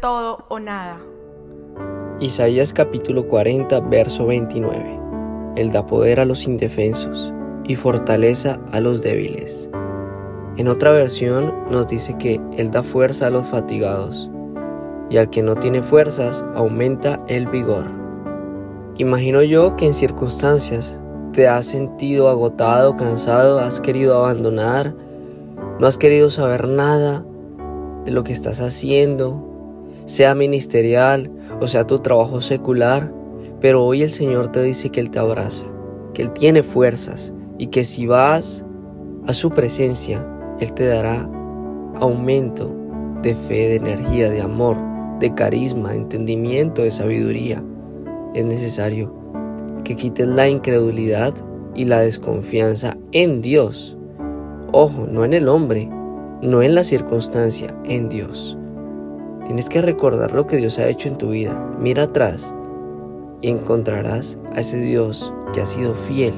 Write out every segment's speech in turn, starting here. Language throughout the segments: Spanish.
todo o nada. Isaías capítulo 40, verso 29. Él da poder a los indefensos y fortaleza a los débiles. En otra versión nos dice que Él da fuerza a los fatigados y al que no tiene fuerzas aumenta el vigor. Imagino yo que en circunstancias te has sentido agotado, cansado, has querido abandonar, no has querido saber nada de lo que estás haciendo, sea ministerial o sea tu trabajo secular, pero hoy el Señor te dice que Él te abraza, que Él tiene fuerzas y que si vas a su presencia, Él te dará aumento de fe, de energía, de amor, de carisma, de entendimiento, de sabiduría. Es necesario que quites la incredulidad y la desconfianza en Dios. Ojo, no en el hombre, no en la circunstancia, en Dios. Tienes que recordar lo que Dios ha hecho en tu vida. Mira atrás y encontrarás a ese Dios que ha sido fiel,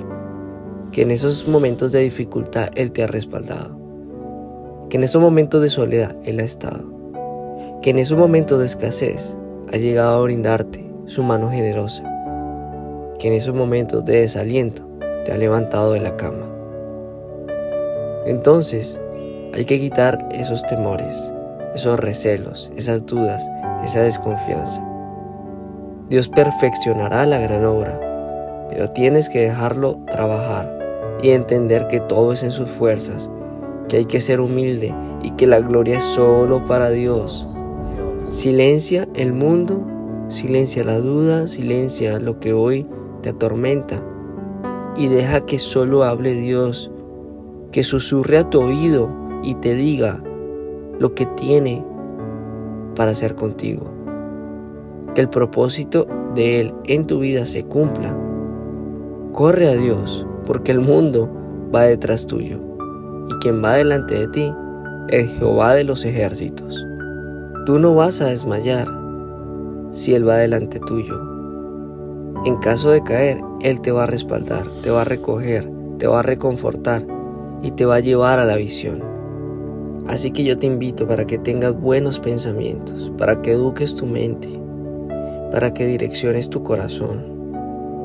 que en esos momentos de dificultad Él te ha respaldado, que en esos momentos de soledad Él ha estado, que en esos momentos de escasez ha llegado a brindarte su mano generosa, que en esos momentos de desaliento te ha levantado de la cama. Entonces, hay que quitar esos temores, esos recelos, esas dudas, esa desconfianza. Dios perfeccionará la gran obra, pero tienes que dejarlo trabajar y entender que todo es en sus fuerzas, que hay que ser humilde y que la gloria es solo para Dios. Silencia el mundo, silencia la duda, silencia lo que hoy te atormenta y deja que solo hable Dios, que susurre a tu oído y te diga lo que tiene para hacer contigo. Que el propósito de Él en tu vida se cumpla. Corre a Dios, porque el mundo va detrás tuyo, y quien va delante de ti es Jehová de los ejércitos. Tú no vas a desmayar si Él va delante tuyo. En caso de caer, Él te va a respaldar, te va a recoger, te va a reconfortar y te va a llevar a la visión. Así que yo te invito para que tengas buenos pensamientos, para que eduques tu mente, para que direcciones tu corazón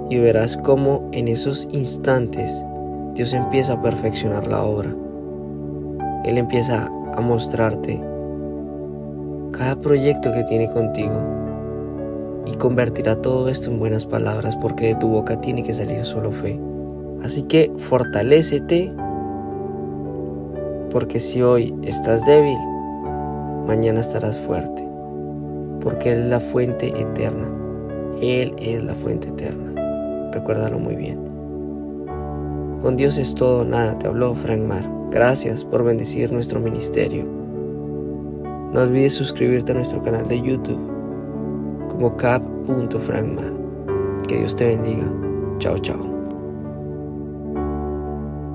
y verás cómo en esos instantes Dios empieza a perfeccionar la obra. Él empieza a mostrarte cada proyecto que tiene contigo y convertirá todo esto en buenas palabras porque de tu boca tiene que salir solo fe. Así que fortalécete porque si hoy estás débil, mañana estarás fuerte, porque Él es la fuente eterna. Él es la fuente eterna. Recuérdalo muy bien. Con Dios es todo, nada, te habló Frank Mar. Gracias por bendecir nuestro ministerio. No olvides suscribirte a nuestro canal de YouTube como cap.frankmar. Que Dios te bendiga. Chao, chao.